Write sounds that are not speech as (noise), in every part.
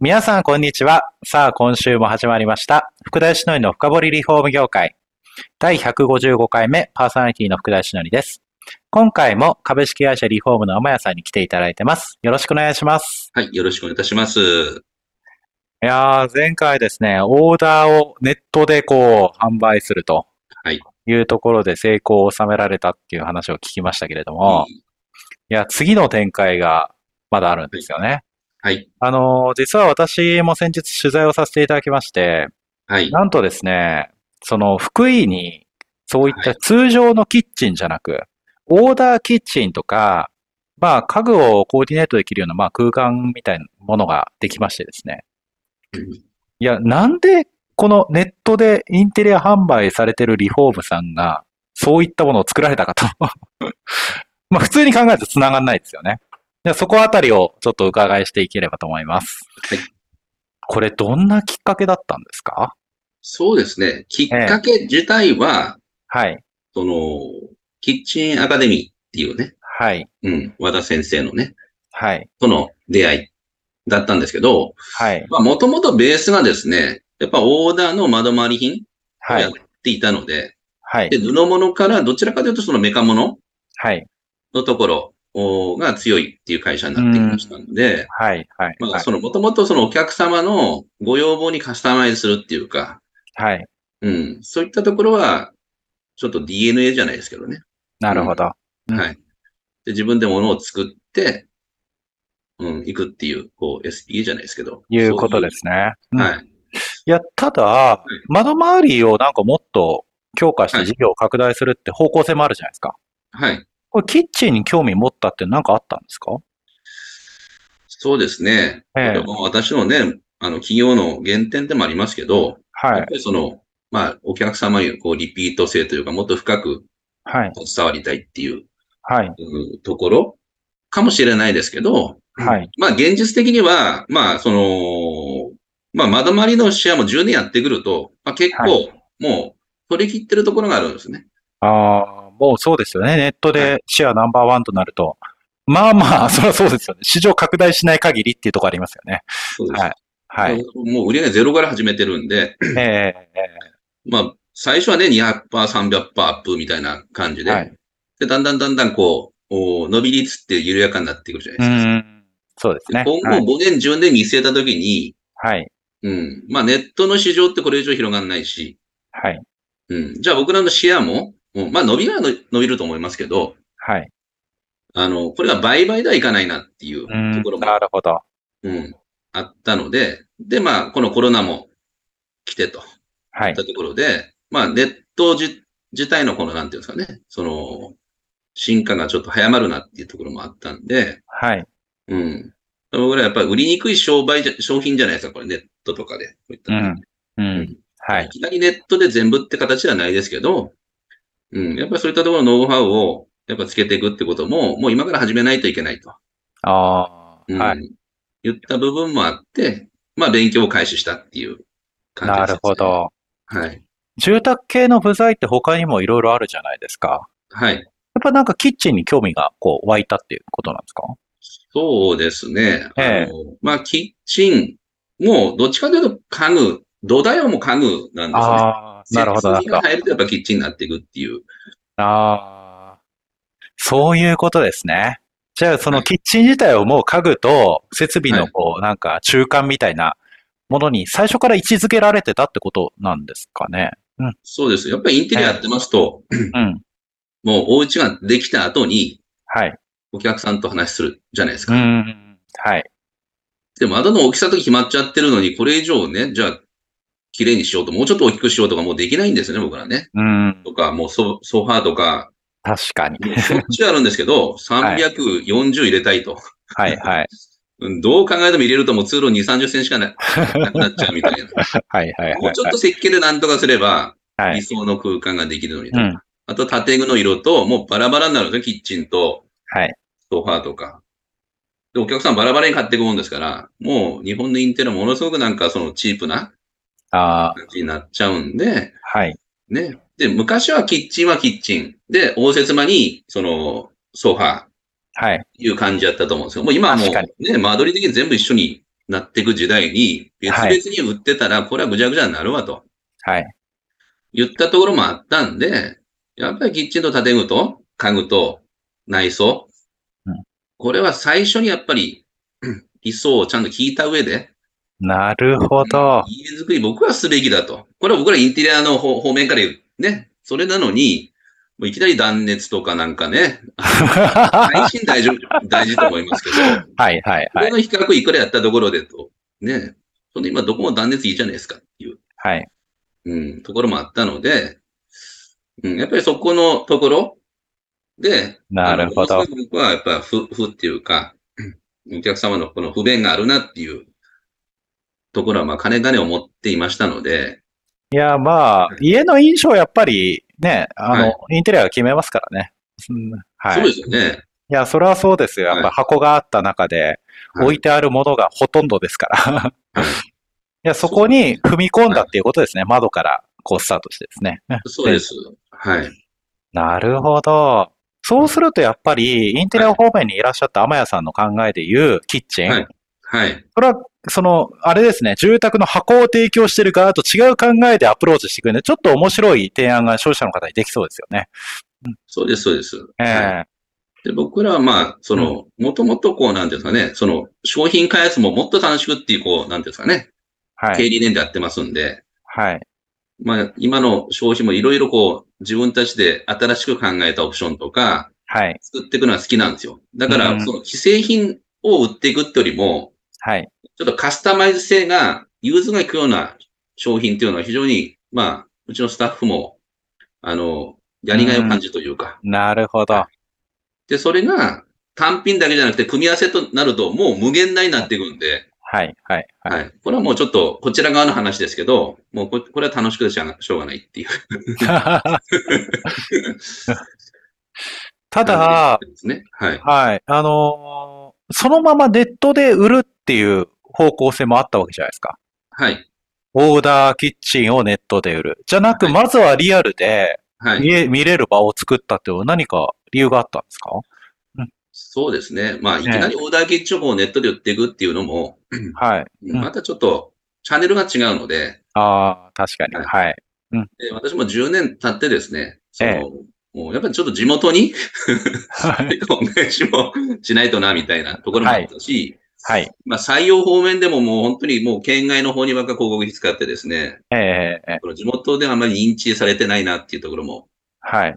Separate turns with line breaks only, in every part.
皆さん、こんにちは。さあ、今週も始まりました。福田義則の深掘りリフォーム業界。第155回目、パーソナリティの福田義則です。今回も株式会社リフォームの天谷さんに来ていただいてます。よろしくお願いします。
はい、よろしくお願いいたします。
いやー、前回ですね、オーダーをネットでこう、販売すると。
はい。
いうところで成功を収められたっていう話を聞きましたけれども、いや、次の展開がまだあるんですよね。
はい。
あのー、実は私も先日取材をさせていただきまして、
はい。
なんとですね、その福井に、そういった通常のキッチンじゃなく、オーダーキッチンとか、まあ家具をコーディネートできるようなまあ空間みたいなものができましてですね。
うん
いや、なんでこのネットでインテリア販売されてるリフォームさんが、そういったものを作られたかと。(laughs) まあ普通に考えると繋がんないですよね。じゃあそこあたりをちょっと伺いしていければと思います。
はい。
これどんなきっかけだったんですか？
そうですね。きっかけ自体は、
はい。
その、キッチンアカデミーっていうね、
はい。
うん、和田先生のね、
はい。
との出会いだったんですけど、
はい。
まあ、もともとベースがですね、やっぱオーダーの窓回り品を
はい
やっ。ていたので、
はい
で、。布物からどちらかというとそのメカ物
はい。
のところおが強いっていう会社になってきましたので、
はい。はい。
まあ、その、もともとそのお客様のご要望にカスタマイズするっていうか、
はい。
うん。そういったところは、ちょっと DNA じゃないですけどね。
なるほど。うん
はい。で、自分で物を作って、うん、行くっていう、こう、SPA じゃないですけど。
いうことですね。
そうはい。
いや、ただ、窓周りをなんかもっと強化して事業を拡大するって方向性もあるじゃないですか。
はい。
これキッチンに興味持ったって何かあったんですか？
そうですね。
ええ
私のね、あの、企業の原点でもありますけど、や
はい。
っぱりその、まあ、お客様にこう、リピート性というか、もっと深く
はい。
伝わりたいっていう、
はい。
うんところかもしれないですけど、
はい。
まあ、現実的には、まあ、その、まあ、窓回りのシェアも10年やってくると、まあ、結構、
は
もう、取り切ってるところがあるんですね。
ああ、もうそうですよね。ネットでシェアナンバーワンとなると。まあまあ、それはそうですよね。市場拡大しない限りっていうところありますよね。
そうです。
はいはい。
もう売り上げゼロから始めてるんで、
えええ
まあ、最初はね、200%、300%アップみたいな感じで、
はい
で、だんだんだんだんこう、お伸び率って緩やかになっていくじゃ
え
ないですか。
うん。そうですね。
で今
はい。
後5年、10年見据えたときに、
はい。
うん、まあネットの市場ってこれ以上広がんないし、
はい。
うん、じゃあ僕らのシェアも、うんまあ伸びはの伸びると思いますけど、
はい。
あの、これは倍々ではいかないなっていう
うん
ところも、
なるほど。
うん、あったので、で、まあ、このコロナも来てと、
はい
いっ。たところで、まあ、ネット自自体のこの、なんていうんですかね、その、進化がちょっと早まるなっていうところもあったんで、
はい。
うん。僕らやっぱり売りにくい商売じゃ、商品じゃないですか、これネットとかで。こういったの
うん。うん。はいい。
きなりネットで全部って形ではないですけど、うん。やっぱりそういったところのノウハウを、やっぱつけていくってことも、もう今から始めないといけないと。
ああ、
うん
はい。
言った部分もあって、まあ勉強を開始したっていう感じです、
なるほ。ど。
はい。
住宅系の部材って他にもいろいろあるじゃないですか。
はい。
やっぱなんかキッチンに興味がこう湧いたっていうことなんですか？
そうですね。
ええ
まあキッチンも、どっちかというと家具、土台はもう家具なんですね。
ああ、なるほど、
が。入るとやっぱキッチンになっていくっていう。
ああ、そういうことですね。じゃあその
はい
キッチン自体をもう家具と設備のこうなんか中間みたいなものに最初から位置づけられてたってことなんですかね。うん。
そうです。やっぱりインテリアやってますと、
うん。
もうお家ができた後に
はい。
お客さんと話するじゃないです
う
か。
ん。はい。
でも窓の大きさと決まっちゃってるのに、これ以上ね、じゃあ、綺麗にしようと、もうちょっと大きくしようとかもうできないんですよね、僕らね。
うん。
とか、もうソソファーとか、
確かに。
しょっちゅうあるんですけど、340入れたいと。
はい、はい。
うんどう考えても入れるともう通路2、30センしかななくなっちゃうみたいな。(laughs)
はいはいはい。
もうちょっと設計でなんとかすれば、
はい。
理想の空間ができるのにとか。
うん。
あと建具の色と、もうバラバラになるんですよ、キッチンと
はい。
ソファーとか。で、お客さんバラバラに買っていくもんですから、もう日本のインテリアものすごくなんかそのチープな
ああ、
感じになっちゃうんで、
はい。
ね。で、昔はキッチンはキッチン。で、応接間に、その、ソファー、
はい。
いう感じだったと思うんですよ。もう今はもうね、間取り的に全部一緒になっていく時代に、別々に売ってたら、これはぐちゃぐちゃになるわと。
はい。
言ったところもあったんで、やっぱりキッチンと建具と家具と内装、
うん
これは最初にやっぱりうん理想をちゃんと聞いた上で、
なるほど。
家作り僕はすべきだと。これは僕らインテリアの方方面から言う。ね。それなのに、もういきなり断熱とかなんかね、配信大事、大事と思いますけど、(laughs)
はいはいはい。
これの比較いくらやったところでと、ね。そんで今どこも断熱いいじゃないですかっていう。
はい。
うん、ところもあったので、うん、やっぱりそこのところで、
なるほど
僕はやっぱ不、不っていうか、お客様のこの不便があるなっていうところは、まあ、金金を持っていましたので、
いや、まあ、家の印象やっぱりね、あの、
はい
インテリアが決めますからね。うんはい。
そうですよね。
いや、それはそうですよ。やっぱ箱があった中で
はい
置いてあるものがほとんどですから。
はい (laughs)
いや、そこに踏み込んだっていうことですね。窓からこうスタートしてですね。
そうです。はい。
なるほど。そうするとやっぱりインテリア方面にいらっしゃった天谷さんの考えでいうキッチン。
はいはい。
それは、その、あれですね、住宅の箱を提供してる側と違う考えでアプローチしていくんで、ちょっと面白い提案が消費者の方にできそうですよね。
そうです、そうです。
ええ
はいで僕らはまあ、その、もともとこう、なんですかね、その、商品開発ももっと楽しくっていう、こう、なんですかね、
はい。
経理念でやってますんで、
はい。
まあ、今の消費もいろいろこう、自分たちで新しく考えたオプションとか、
はい。
作っていくのは好きなんですよ。だか
うん
ら、その既製品を売っていくってよりも、
はい。
ちょっとカスタマイズ性が、融通がいくような商品っていうのは非常に、まあ、うちのスタッフも、あの、やりがいを感じるというか、
なるほど。
で、それが単品だけじゃなくて組み合わせとなるともう無限大になっていくんで、
はい。はい。はい。
はい。これはもうちょっとこちら側の話ですけど、もうここれは楽しくてしょうがしょうがないっていう。
ただ、(laughs)
ですね。はい。
はい。あのーそのままネットで売るっていう方向性もあったわけじゃないですか。
はい。
オーダーキッチンをネットで売る。じゃなく、
はい
まずはリアルで
はい。
見れる場を作ったっていうのは何か理由があったんですか？
そうですね。まあ、いきなりオーダーキッチンをネットで売っていくっていうのも、
はい。
うんまたちょっとチャンネルが違うので、
ああ、確かに。
はい
はい。
で私も10年経ってですね、その、
ええ
もうやっぱりちょっと地元に
はい。(laughs)
お返しもしないとな、みたいなところもあったし、
はい。
まあ採用方面でももう本当にもう県外の方にばっか広告費使ってですね、
ええええ
この地元ではあまり認知されてないなっていうところも
はい。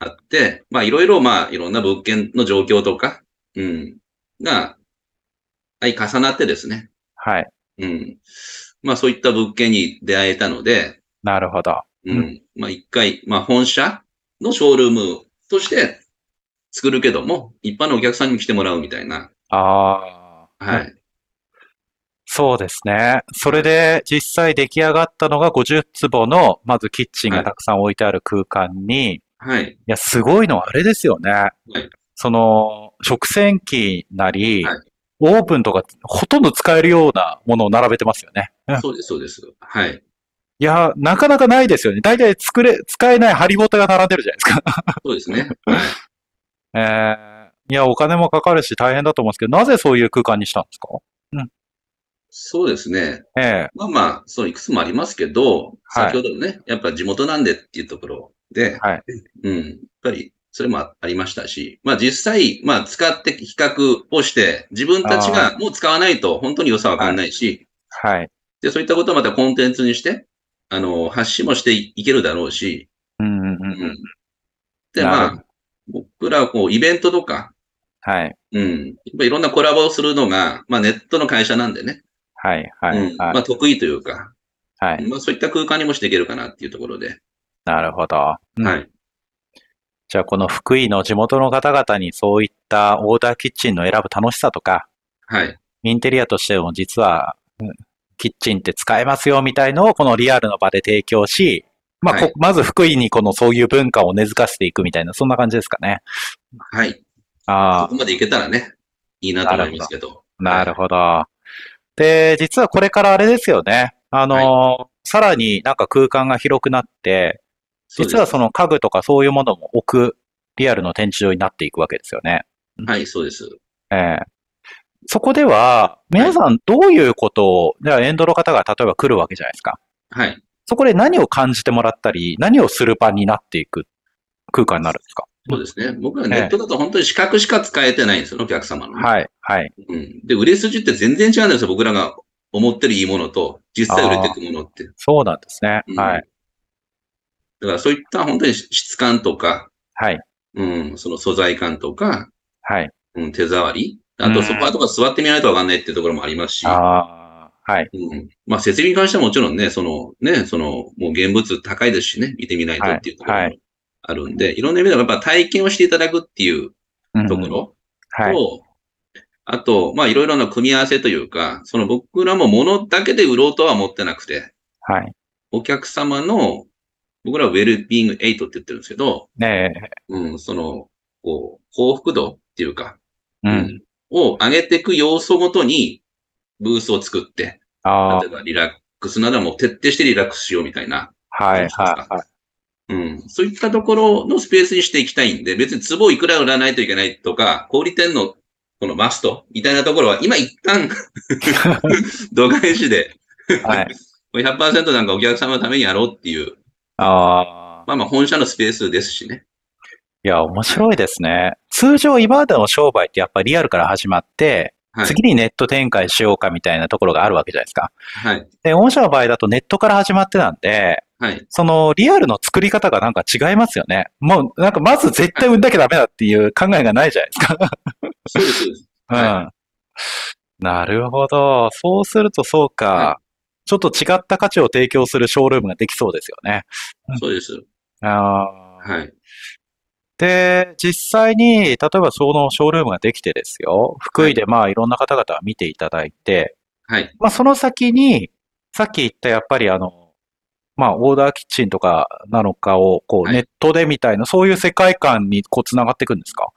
あって、まあいろいろまあいろんな物件の状況とか、うん、が、はい、重なってですね、
はい。
うん。まあそういった物件に出会えたので、
なるほど。
うん。
う
まあ一回、まあ本社のショールームとして作るけども、一般のお客さんに来てもらうみたいな。
ああ。
はい。
そうですね。それで実際出来上がったのが50坪の、まずキッチンがたくさん置いてある空間に、い、
はい。
や、すごいのはあれですよね。
はい。
その、食洗機なり、
はい
オーブンとかほとんど使えるようなものを並べてますよね。うん
そうです、そうです。はい。
いや、なかなかないですよね。大体作れ、使えないハリボテが並んでるじゃないですか。(laughs)
そうですね。はい。
えー、いや、お金もかかるし大変だと思うんですけど、なぜそういう空間にしたんですか？
そうですね。
ええ
まあまあ、そういくつもありますけど、
はい
先ほどのね、やっぱ地元なんでっていうところで、
はい
うん。やっぱり、それもありましたし、まあ実際、まあ使って比較をして、自分たちがもう使わないと本当に良さわかんないし、
はい。
で、そういったことをまたコンテンツにして、あの、発信もしていけるだろうし、
うんうんうん
う
うん。
ん。で、まあ、僕らはこう、イベントとか、
はい。
うん。やっぱいろんなコラボをするのが、まあネットの会社なんでね、
はい。はい。
うん。
はい
まあ得意というか、
はい。
まあそういった空間にもしていけるかなっていうところで、
なるほど。うん
はい。
じゃあ、この福井の地元の方々にそういったオーダーキッチンの選ぶ楽しさとか、
はい。
インテリアとしても実は、うんキッチンって使えますよみたいのをこのリアルの場で提供し、まあ、こ
はい
まず福井にこのそういう文化を根付かせていくみたいな、そんな感じですかね。
はい。そ
あ
こまでいけたらね、いいなと思いますけど。
あ、なるほど。で、実はこれからあれですよね。あの、さらになんか空間が広くなって、実はそ
の、
の家具とかそういうものも置くリアルの展示場になっていくわけですよね。
はい、そうです。
ええそこでは、皆さんどういうことを、じゃあエンドの方が例えば来るわけじゃないですか。
はい。
そこで何を感じてもらったり、何をする場になっていく空間になるんですか？
そうですね。僕らネットだと本当に視覚しか使えてないんですよね、お客様のね。
はい、はい。
うん。で、売れ筋って全然違うんですよ、僕らが思ってるいいものと、実際売れていくものって。
そうなんですね。
うん
はい、
だからそういった本当に質感とか、
はい、
うん、その素材感とか、
はい。
うん、手触り。あ
うん
と、ソファーとか座ってみないとわかんないっていうところもありますし。
ああ、はい、
うん。まあ、設備に関してはもちろんね、その、ね、その、もう現物高いですしね、見てみないとっていうところ
はいは
もあるんで、い、ろんな意味ではやっぱ体験をしていただくっていう
うん
ところと、
はい、
あと、まあ、いろいろな組み合わせというか、その僕らも物だけで売ろうとは思ってなくて、
はい。
お客様の、僕らはウェルビング8って言ってるんですけど、
ねえ、
うん、その、こう、幸福度っていうか、
うん。
を上げていく要素ごとに、ブースを作って、
ああ
例え、ばリラックスならもう徹底してリラックスしようみたいな、
はい、はい、はい。
うん、そういったところのスペースにしていきたいんで、別に壺をいくら売らないといけないとか、小売店のこのマストみたいなところは、今一旦、(laughs) 度外視で、
はい。(laughs)
これ100%なんかお客様のためにやろうっていう、
ああ。
まあまあ本社のスペースですしね。
いや、面白いですね。通常今までの商売ってやっぱりリアルから始まって、
はい。
次にネット展開しようかみたいなところがあるわけじゃないですか。
はい。
で、御社の場合だとネットから始まってなんで、
はい。
そのリアルの作り方がなんか違いますよね。もうなんかまず絶対売んなきゃダメだっていう考えがないじゃないですか。
そうです、そうです。
うん。
は
なるほど。そうするとそうか、
は
ちょっと違った価値を提供するショールームができそうですよね。
そうです。
あー
はい。
で、実際に、例えばそのショールームができてですよ、福井でまあいろんな方々が見ていただいて、
はい。
まあその先に、さっき言ったやっぱりあの、まあオーダーキッチンとかなのかをこう
はい
ネットでみたいな、そういう世界観にこう繋がっていくんですか？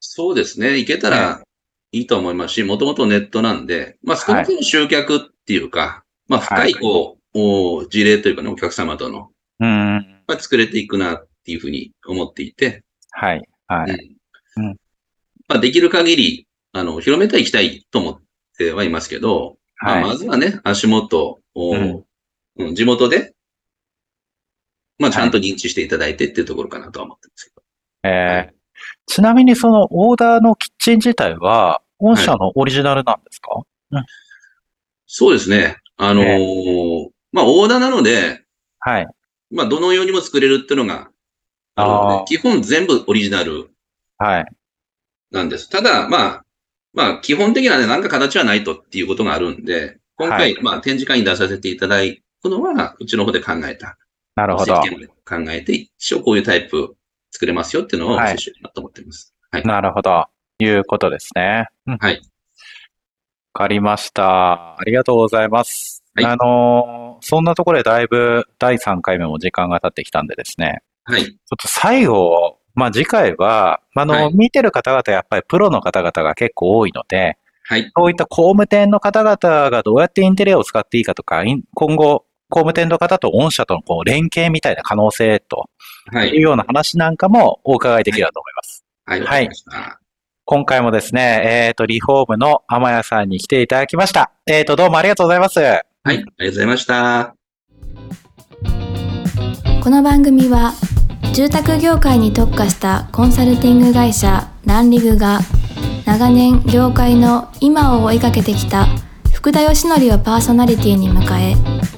そうですね。いけたらいいと思いますし、もともとネットなんで、まあ少なくとも集客っていうか、まあ深いこう、お事例というかね、お客様との、
うん。
まあ、作れていくなっていうふうに思っていて、
はい。はい。
うん
うん
まあできる限り、あの、広めていきたいと思ってはいますけど、まあ
はい。
まずはね、足元を、
うん
うん地元で、まあちゃんと認知していただいてっていうところかなとは思ってますけど。
えーちなみにそのオーダーのキッチン自体は、御社のオリジナルなんですか、
そうですね。あのーまあオーダーなので、
はい。
まあどのようにも作れるっていうのがあるの
あー
で、基本全部オリジナル
はい。
なんです。ただ、まあ、まあ基本的なね、なんか形はないとっていうことがあるんで、今回、
はい
まあ展示会に出させていただくのは、うちの方で考えた。
なるほど。
設計まで考えて、一応こういうタイプ作れますよっていうのをお
はい
しようかなと思っています。はい。
なるほど。いうことですね。うん
はい。
わかりました。ありがとうございます。
はい
あのーそんなところでだいぶ第3回目も時間が経ってきたんでですね、
はい。
ちょっと最後、まあ次回は、あの、
はい
見てる方々やっぱりプロの方々が結構多いので、
はい。
そういった工務店の方々がどうやってインテリアを使っていいかとか、今後、工務店の方と御社とのこう連携みたいな可能性と
はいい。
うような話なんかもお伺いできればと思います。
はい。
今回もですね、えっ、と、リフォームの天谷さんに来ていただきました。えっ、と、どうもありがとうございます。
はい。ありがとうございました。
この番組は住宅業界に特化したコンサルティング会社ランリグが長年業界の今を追いかけてきた福田義則をパーソナリティに迎え